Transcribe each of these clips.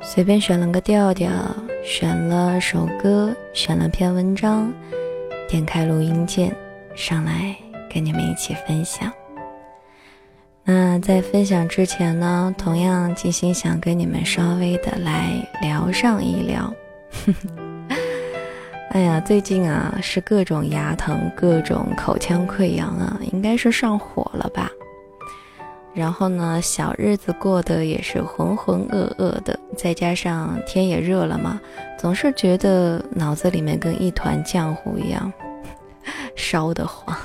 随便选了个调调，选了首歌，选了篇文章，点开录音键，上来跟你们一起分享。那在分享之前呢，同样静心想跟你们稍微的来聊上一聊。哎呀，最近啊是各种牙疼，各种口腔溃疡啊，应该是上火了吧。然后呢，小日子过得也是浑浑噩噩的，再加上天也热了嘛，总是觉得脑子里面跟一团浆糊一样，烧得慌。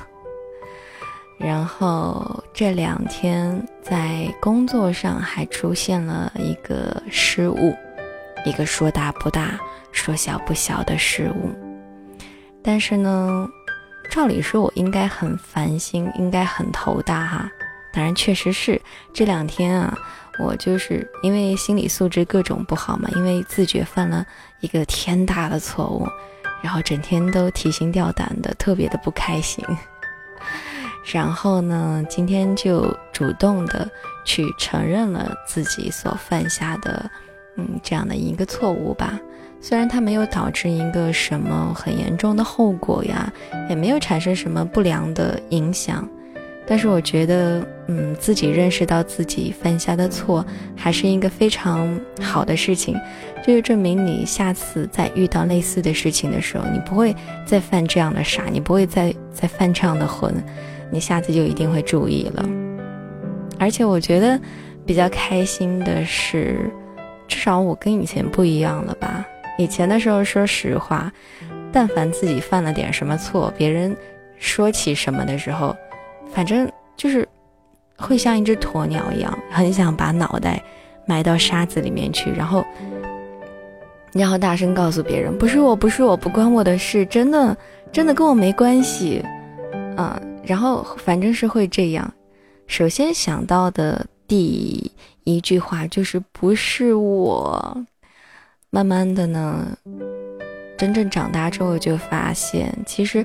然后这两天在工作上还出现了一个失误，一个说大不大、说小不小的失误。但是呢，照理说我应该很烦心，应该很头大哈。当然，确实是这两天啊，我就是因为心理素质各种不好嘛，因为自觉犯了一个天大的错误，然后整天都提心吊胆的，特别的不开心。然后呢，今天就主动的去承认了自己所犯下的，嗯，这样的一个错误吧。虽然它没有导致一个什么很严重的后果呀，也没有产生什么不良的影响。但是我觉得，嗯，自己认识到自己犯下的错，还是一个非常好的事情，这就证明你下次再遇到类似的事情的时候，你不会再犯这样的傻，你不会再再犯这样的浑，你下次就一定会注意了。而且我觉得比较开心的是，至少我跟以前不一样了吧？以前的时候，说实话，但凡自己犯了点什么错，别人说起什么的时候。反正就是会像一只鸵鸟一样，很想把脑袋埋到沙子里面去，然后，然后大声告诉别人：“不是我，不是我，不关我的事，真的，真的跟我没关系。”啊，然后反正是会这样。首先想到的第一句话就是“不是我”。慢慢的呢，真正长大之后就发现，其实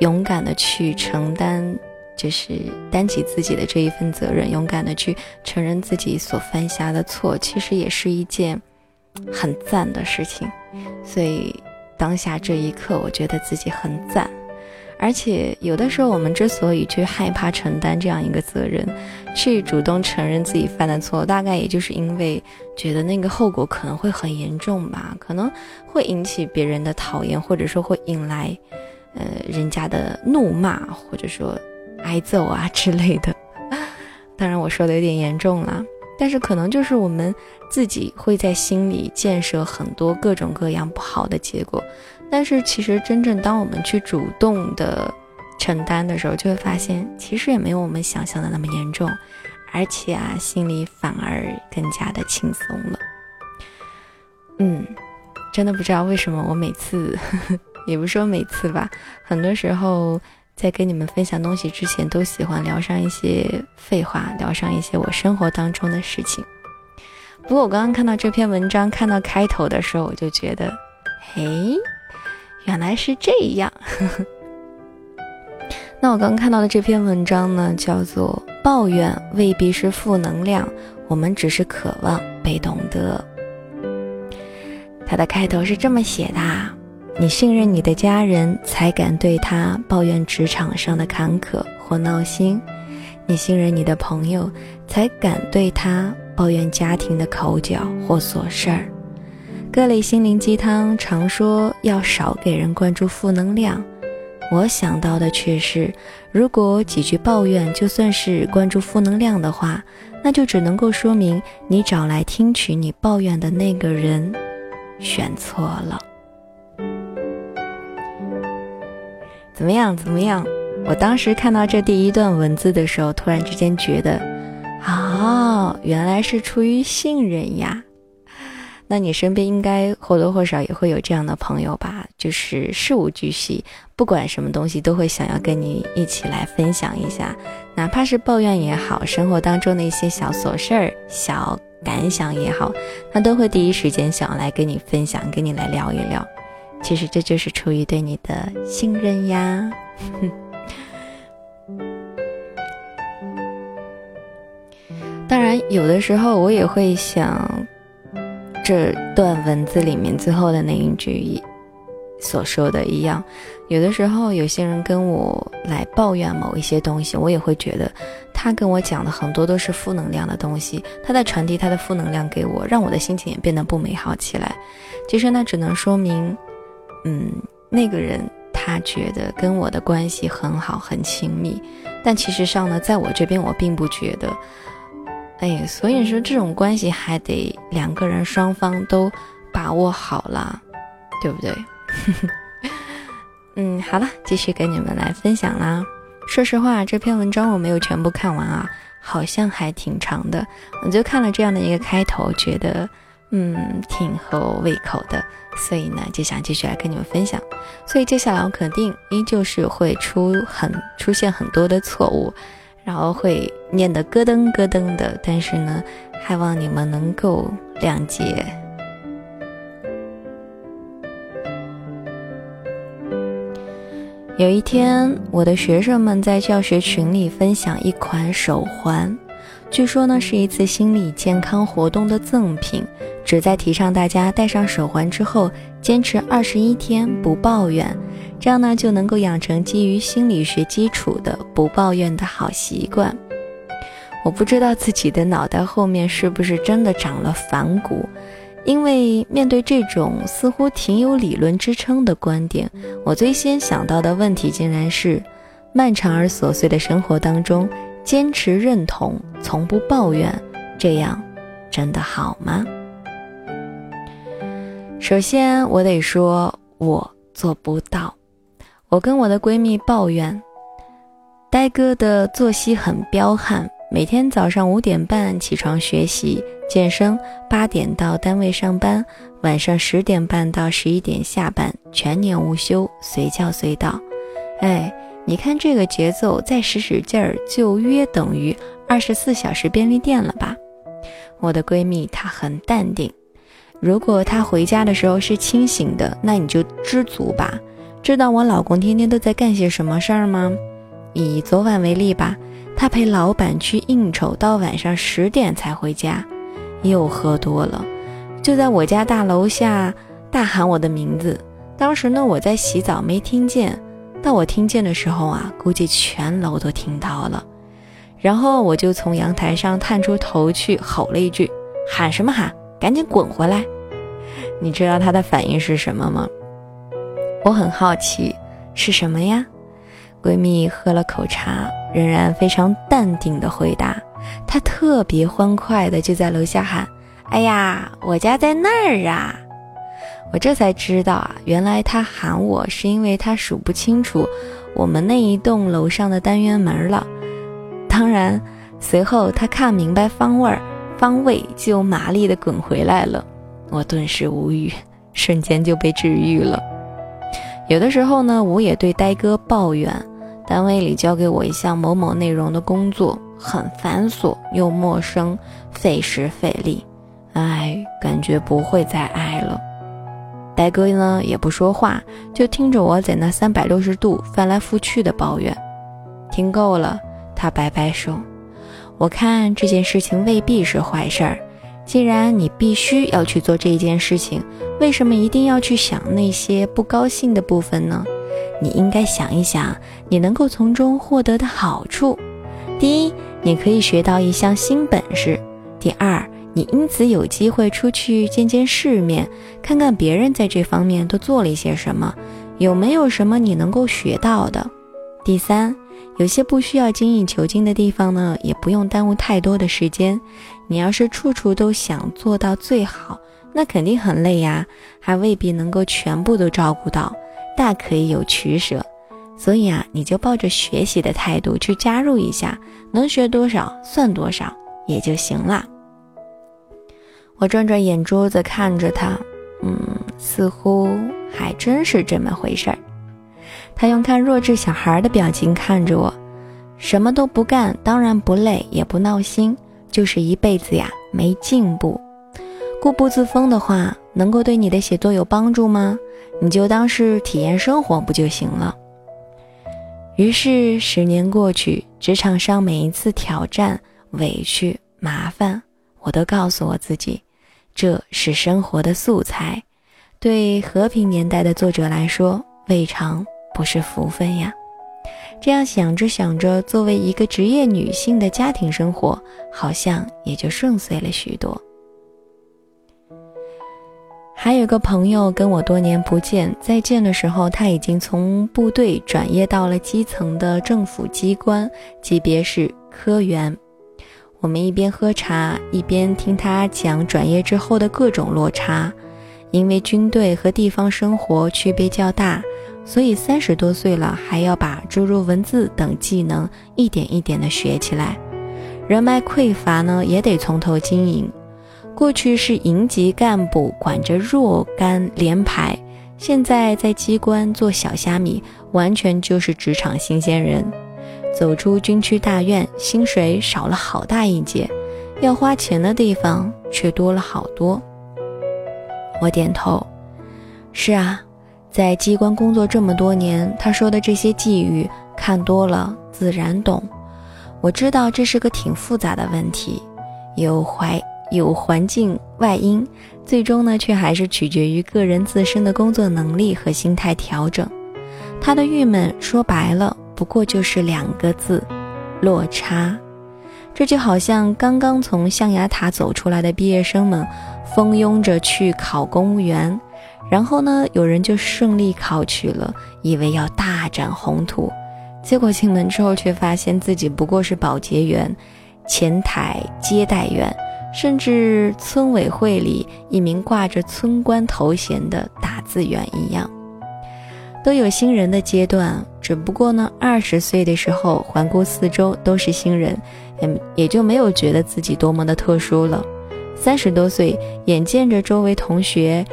勇敢的去承担。就是担起自己的这一份责任，勇敢的去承认自己所犯下的错，其实也是一件很赞的事情。所以当下这一刻，我觉得自己很赞。而且有的时候，我们之所以去害怕承担这样一个责任，去主动承认自己犯的错，大概也就是因为觉得那个后果可能会很严重吧，可能会引起别人的讨厌，或者说会引来呃人家的怒骂，或者说。挨揍啊之类的，当然我说的有点严重了，但是可能就是我们自己会在心里建设很多各种各样不好的结果，但是其实真正当我们去主动的承担的时候，就会发现其实也没有我们想象的那么严重，而且啊心里反而更加的轻松了。嗯，真的不知道为什么我每次，也不说每次吧，很多时候。在跟你们分享东西之前，都喜欢聊上一些废话，聊上一些我生活当中的事情。不过我刚刚看到这篇文章，看到开头的时候，我就觉得，嘿，原来是这样。那我刚刚看到的这篇文章呢，叫做《抱怨未必是负能量，我们只是渴望被懂得》。它的开头是这么写的。你信任你的家人，才敢对他抱怨职场上的坎坷或闹心；你信任你的朋友，才敢对他抱怨家庭的口角或琐事儿。各类心灵鸡汤常说要少给人灌注负能量，我想到的却是，如果几句抱怨就算是灌注负能量的话，那就只能够说明你找来听取你抱怨的那个人选错了。怎么样？怎么样？我当时看到这第一段文字的时候，突然之间觉得，哦，原来是出于信任呀。那你身边应该或多或少也会有这样的朋友吧？就是事无巨细，不管什么东西都会想要跟你一起来分享一下，哪怕是抱怨也好，生活当中的一些小琐事儿、小感想也好，他都会第一时间想要来跟你分享，跟你来聊一聊。其实这就是出于对你的信任呀。当然，有的时候我也会想，这段文字里面最后的那一句所说的一样，有的时候有些人跟我来抱怨某一些东西，我也会觉得他跟我讲的很多都是负能量的东西，他在传递他的负能量给我，让我的心情也变得不美好起来。其实那只能说明，嗯，那个人。他觉得跟我的关系很好很亲密，但其实上呢，在我这边我并不觉得。哎，所以说这种关系还得两个人双方都把握好了，对不对？嗯，好了，继续给你们来分享啦。说实话，这篇文章我没有全部看完啊，好像还挺长的。我就看了这样的一个开头，觉得。嗯，挺合我胃口的，所以呢，就想继续来跟你们分享。所以接下来我肯定依旧是会出很出现很多的错误，然后会念得咯噔咯噔的，但是呢，还望你们能够谅解。有一天，我的学生们在教学群里分享一款手环。据说呢，是一次心理健康活动的赠品，旨在提倡大家戴上手环之后，坚持二十一天不抱怨，这样呢就能够养成基于心理学基础的不抱怨的好习惯。我不知道自己的脑袋后面是不是真的长了反骨，因为面对这种似乎挺有理论支撑的观点，我最先想到的问题竟然是：漫长而琐碎的生活当中。坚持认同，从不抱怨，这样真的好吗？首先，我得说，我做不到。我跟我的闺蜜抱怨，呆哥的作息很彪悍，每天早上五点半起床学习健身，八点到单位上班，晚上十点半到十一点下班，全年无休，随叫随到。哎。你看这个节奏，再使使劲儿，就约等于二十四小时便利店了吧？我的闺蜜她很淡定，如果她回家的时候是清醒的，那你就知足吧。知道我老公天天都在干些什么事儿吗？以昨晚为例吧，他陪老板去应酬，到晚上十点才回家，又喝多了，就在我家大楼下大喊我的名字。当时呢，我在洗澡，没听见。到我听见的时候啊，估计全楼都听到了。然后我就从阳台上探出头去，吼了一句：“喊什么喊？赶紧滚回来！”你知道他的反应是什么吗？我很好奇，是什么呀？闺蜜喝了口茶，仍然非常淡定的回答：“她特别欢快的就在楼下喊：‘哎呀，我家在那儿啊！’”我这才知道啊，原来他喊我是因为他数不清楚我们那一栋楼上的单元门了。当然，随后他看明白方位儿，方位就麻利的滚回来了。我顿时无语，瞬间就被治愈了。有的时候呢，我也对呆哥抱怨，单位里交给我一项某某内容的工作很繁琐又陌生，费时费力，唉，感觉不会再爱了。白哥呢也不说话，就听着我在那三百六十度翻来覆去的抱怨。听够了，他摆摆手。我看这件事情未必是坏事儿。既然你必须要去做这件事情，为什么一定要去想那些不高兴的部分呢？你应该想一想，你能够从中获得的好处。第一，你可以学到一项新本事。第二。你因此有机会出去见见世面，看看别人在这方面都做了一些什么，有没有什么你能够学到的。第三，有些不需要精益求精的地方呢，也不用耽误太多的时间。你要是处处都想做到最好，那肯定很累呀，还未必能够全部都照顾到，大可以有取舍。所以啊，你就抱着学习的态度去加入一下，能学多少算多少也就行了。我转转眼珠子看着他，嗯，似乎还真是这么回事儿。他用看弱智小孩的表情看着我，什么都不干，当然不累也不闹心，就是一辈子呀没进步。固步自封的话，能够对你的写作有帮助吗？你就当是体验生活不就行了？于是十年过去，职场上每一次挑战、委屈。麻烦，我都告诉我自己，这是生活的素材。对和平年代的作者来说，未尝不是福分呀。这样想着想着，作为一个职业女性的家庭生活，好像也就顺遂了许多。还有个朋友跟我多年不见，再见的时候，他已经从部队转业到了基层的政府机关，级别是科员。我们一边喝茶，一边听他讲转业之后的各种落差。因为军队和地方生活区别较大，所以三十多岁了还要把诸如文字等技能一点一点的学起来。人脉匮乏呢，也得从头经营。过去是营级干部管着若干连排，现在在机关做小虾米，完全就是职场新鲜人。走出军区大院，薪水少了好大一截，要花钱的地方却多了好多。我点头，是啊，在机关工作这么多年，他说的这些寄语，看多了自然懂。我知道这是个挺复杂的问题，有怀。有环境外因，最终呢，却还是取决于个人自身的工作能力和心态调整。他的郁闷说白了，不过就是两个字：落差。这就好像刚刚从象牙塔走出来的毕业生们，蜂拥着去考公务员，然后呢，有人就顺利考取了，以为要大展宏图，结果进门之后，却发现自己不过是保洁员、前台接待员。甚至村委会里一名挂着村官头衔的打字员一样，都有新人的阶段。只不过呢，二十岁的时候环顾四周都是新人，也也就没有觉得自己多么的特殊了。三十多岁，眼见着周围同学、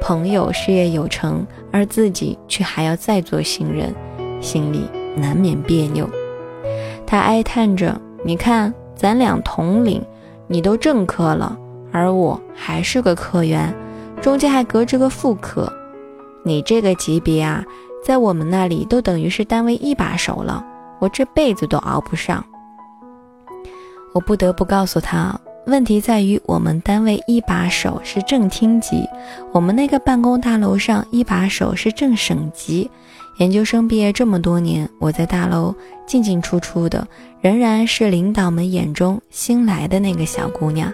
朋友事业有成，而自己却还要再做新人，心里难免别扭。他哀叹着：“你看，咱俩同龄。”你都正科了，而我还是个科员，中间还隔着个副科。你这个级别啊，在我们那里都等于是单位一把手了，我这辈子都熬不上。我不得不告诉他，问题在于我们单位一把手是正厅级，我们那个办公大楼上一把手是正省级。研究生毕业这么多年，我在大楼进进出出的，仍然是领导们眼中新来的那个小姑娘。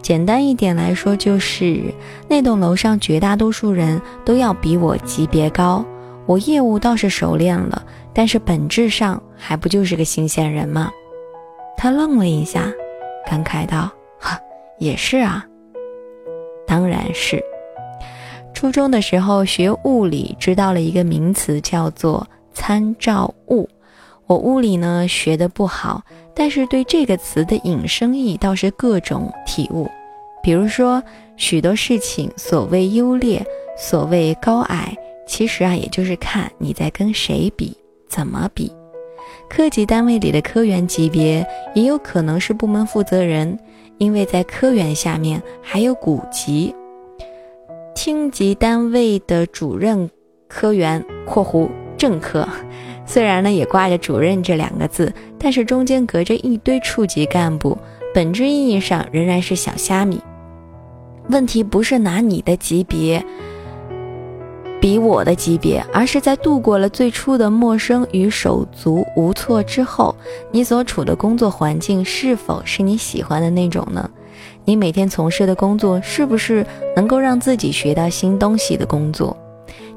简单一点来说，就是那栋楼上绝大多数人都要比我级别高。我业务倒是熟练了，但是本质上还不就是个新鲜人吗？他愣了一下，感慨道：“哈，也是啊，当然是。”初中的时候学物理，知道了一个名词叫做参照物。我物理呢学的不好，但是对这个词的引申义倒是各种体悟。比如说，许多事情所谓优劣，所谓高矮，其实啊也就是看你在跟谁比，怎么比。科级单位里的科员级别也有可能是部门负责人，因为在科员下面还有股级。厅级单位的主任科员（括弧正科），虽然呢也挂着“主任”这两个字，但是中间隔着一堆处级干部，本质意义上仍然是小虾米。问题不是拿你的级别比我的级别，而是在度过了最初的陌生与手足无措之后，你所处的工作环境是否是你喜欢的那种呢？你每天从事的工作是不是能够让自己学到新东西的工作？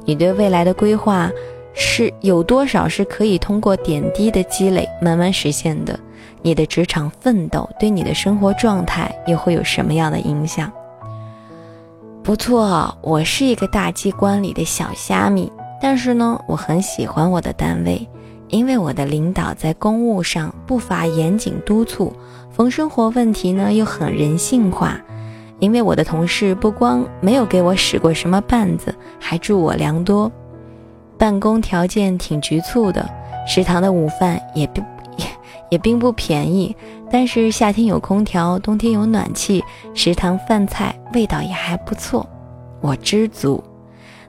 你对未来的规划是有多少是可以通过点滴的积累慢慢实现的？你的职场奋斗对你的生活状态又会有什么样的影响？不错，我是一个大机关里的小虾米，但是呢，我很喜欢我的单位，因为我的领导在公务上不乏严谨督促。逢生活问题呢，又很人性化，因为我的同事不光没有给我使过什么绊子，还助我良多。办公条件挺局促的，食堂的午饭也并也 也并不便宜，但是夏天有空调，冬天有暖气，食堂饭菜味道也还不错，我知足。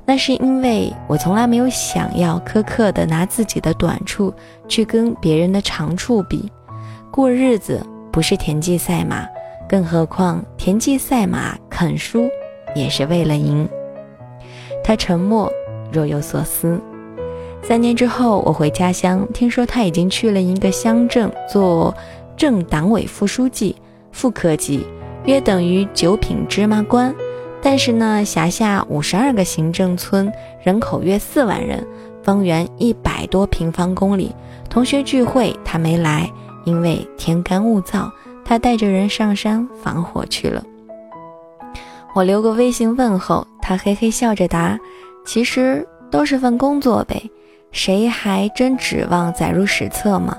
那是因为我从来没有想要苛刻的拿自己的短处去跟别人的长处比，过日子。不是田忌赛马，更何况田忌赛马肯输也是为了赢。他沉默，若有所思。三年之后，我回家乡，听说他已经去了一个乡镇做镇党委副书记，副科级，约等于九品芝麻官。但是呢，辖下五十二个行政村，人口约四万人，方圆一百多平方公里。同学聚会他没来，因为天干物燥，他带着人上山防火去了。我留个微信问候，他嘿嘿笑着答：“其实都是份工作呗。”谁还真指望载入史册吗？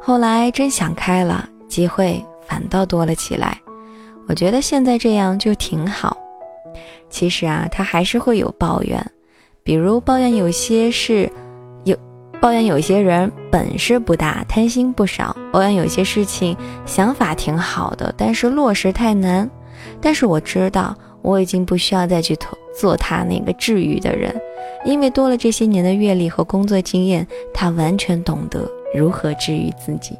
后来真想开了，机会反倒多了起来。我觉得现在这样就挺好。其实啊，他还是会有抱怨，比如抱怨有些事有，抱怨有些人本事不大，贪心不少，抱怨有些事情想法挺好的，但是落实太难。但是我知道，我已经不需要再去投做他那个治愈的人。因为多了这些年的阅历和工作经验，他完全懂得如何治愈自己。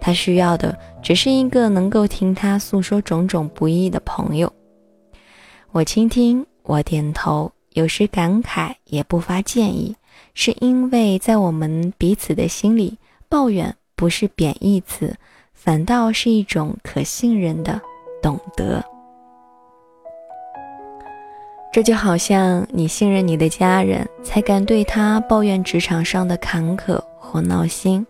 他需要的只是一个能够听他诉说种种不易的朋友。我倾听，我点头，有时感慨，也不发建议，是因为在我们彼此的心里，抱怨不是贬义词，反倒是一种可信任的懂得。这就好像你信任你的家人，才敢对他抱怨职场上的坎坷或闹心；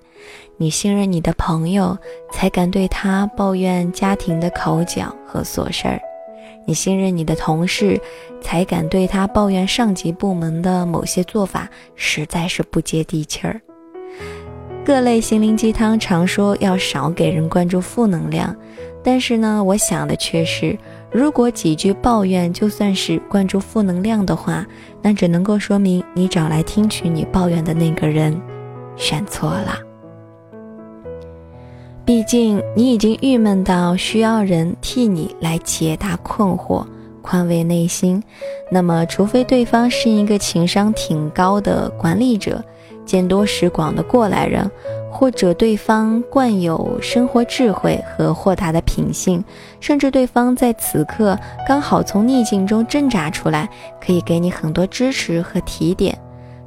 你信任你的朋友，才敢对他抱怨家庭的口角和琐事儿；你信任你的同事，才敢对他抱怨上级部门的某些做法实在是不接地气儿。各类心灵鸡汤常说要少给人灌注负能量，但是呢，我想的却是。如果几句抱怨就算是灌注负能量的话，那只能够说明你找来听取你抱怨的那个人选错了。毕竟你已经郁闷到需要人替你来解答困惑、宽慰内心，那么除非对方是一个情商挺高的管理者。见多识广的过来人，或者对方惯有生活智慧和豁达的品性，甚至对方在此刻刚好从逆境中挣扎出来，可以给你很多支持和提点。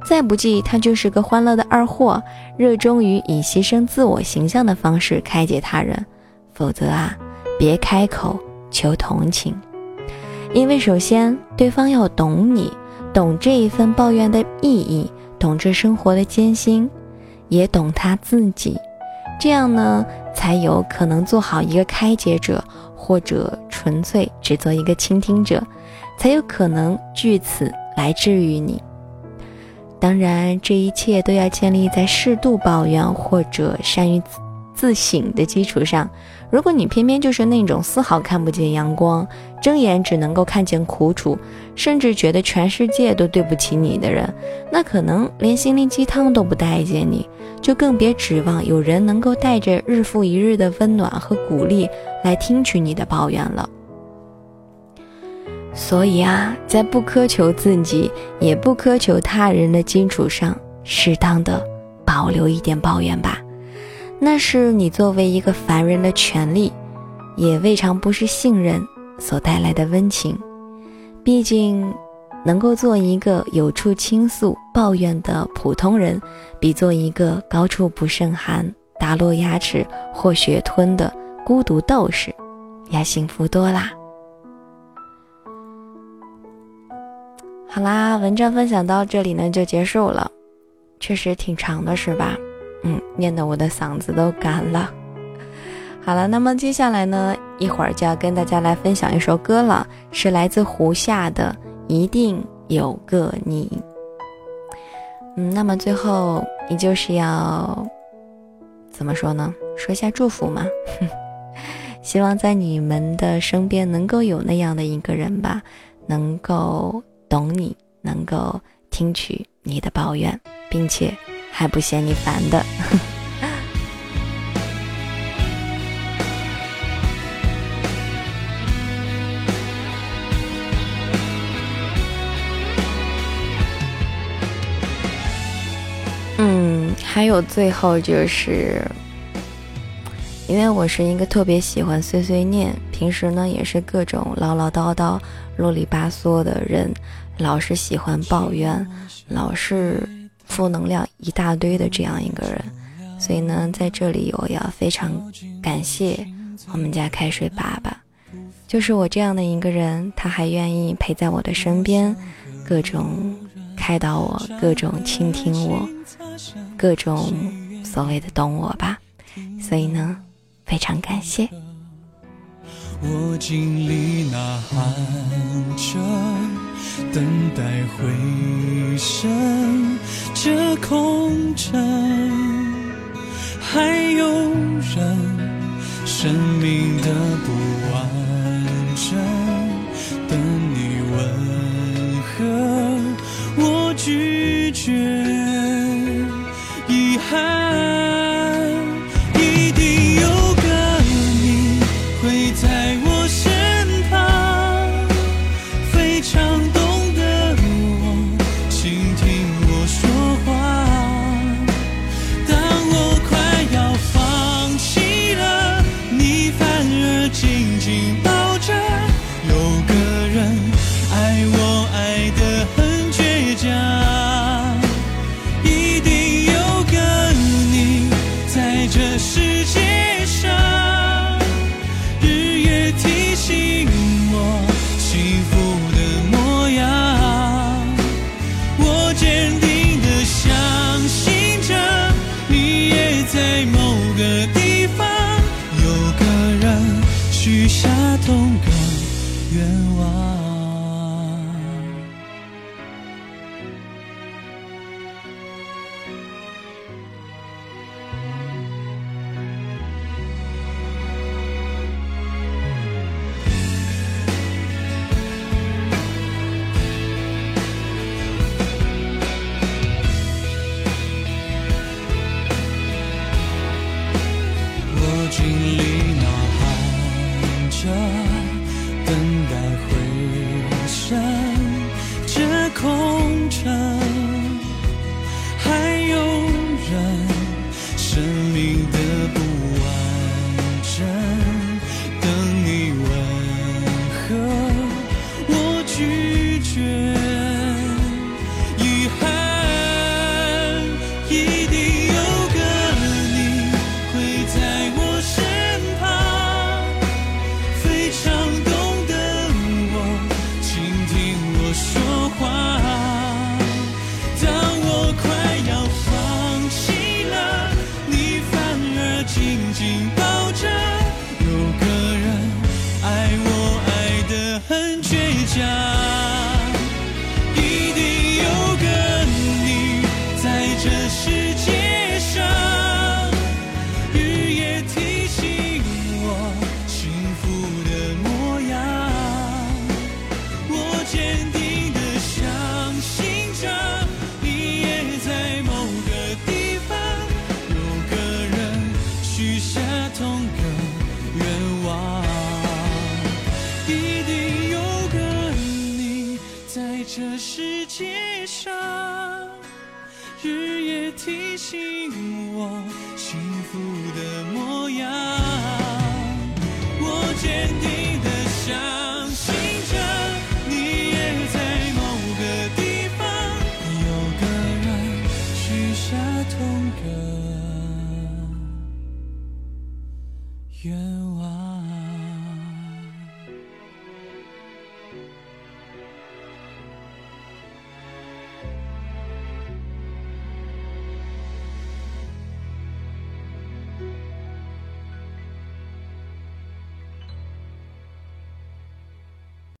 再不济，他就是个欢乐的二货，热衷于以牺牲自我形象的方式开解他人。否则啊，别开口求同情，因为首先对方要懂你，懂这一份抱怨的意义。懂这生活的艰辛，也懂他自己，这样呢，才有可能做好一个开解者，或者纯粹只做一个倾听者，才有可能据此来治愈你。当然，这一切都要建立在适度抱怨或者善于自省的基础上。如果你偏偏就是那种丝毫看不见阳光，睁眼只能够看见苦楚，甚至觉得全世界都对不起你的人，那可能连心灵鸡汤都不待见你，就更别指望有人能够带着日复一日的温暖和鼓励来听取你的抱怨了。所以啊，在不苛求自己，也不苛求他人的基础上，适当的保留一点抱怨吧。那是你作为一个凡人的权利，也未尝不是信任所带来的温情。毕竟，能够做一个有处倾诉、抱怨的普通人，比做一个高处不胜寒、打落牙齿或血吞的孤独斗士要幸福多啦。好啦，文章分享到这里呢就结束了，确实挺长的，是吧？嗯，念得我的嗓子都干了。好了，那么接下来呢，一会儿就要跟大家来分享一首歌了，是来自胡夏的《一定有个你》。嗯，那么最后你就是要怎么说呢？说一下祝福嘛。希望在你们的身边能够有那样的一个人吧，能够懂你，能够听取你的抱怨，并且。还不嫌你烦的。嗯，还有最后就是因为我是一个特别喜欢碎碎念，平时呢也是各种唠唠叨叨、啰里吧嗦的人，老是喜欢抱怨，老是负能量一大堆的这样一个人。所以呢，在这里我要非常感谢我们家开水爸爸，就是我这样的一个人，他还愿意陪在我的身边，各种开导我，各种倾听我，各种所谓的懂我吧。所以呢。非常感谢。我经历呐喊着，等待回声，这空城，还有人，生命的不完。这世界上日夜提醒我幸福的模样。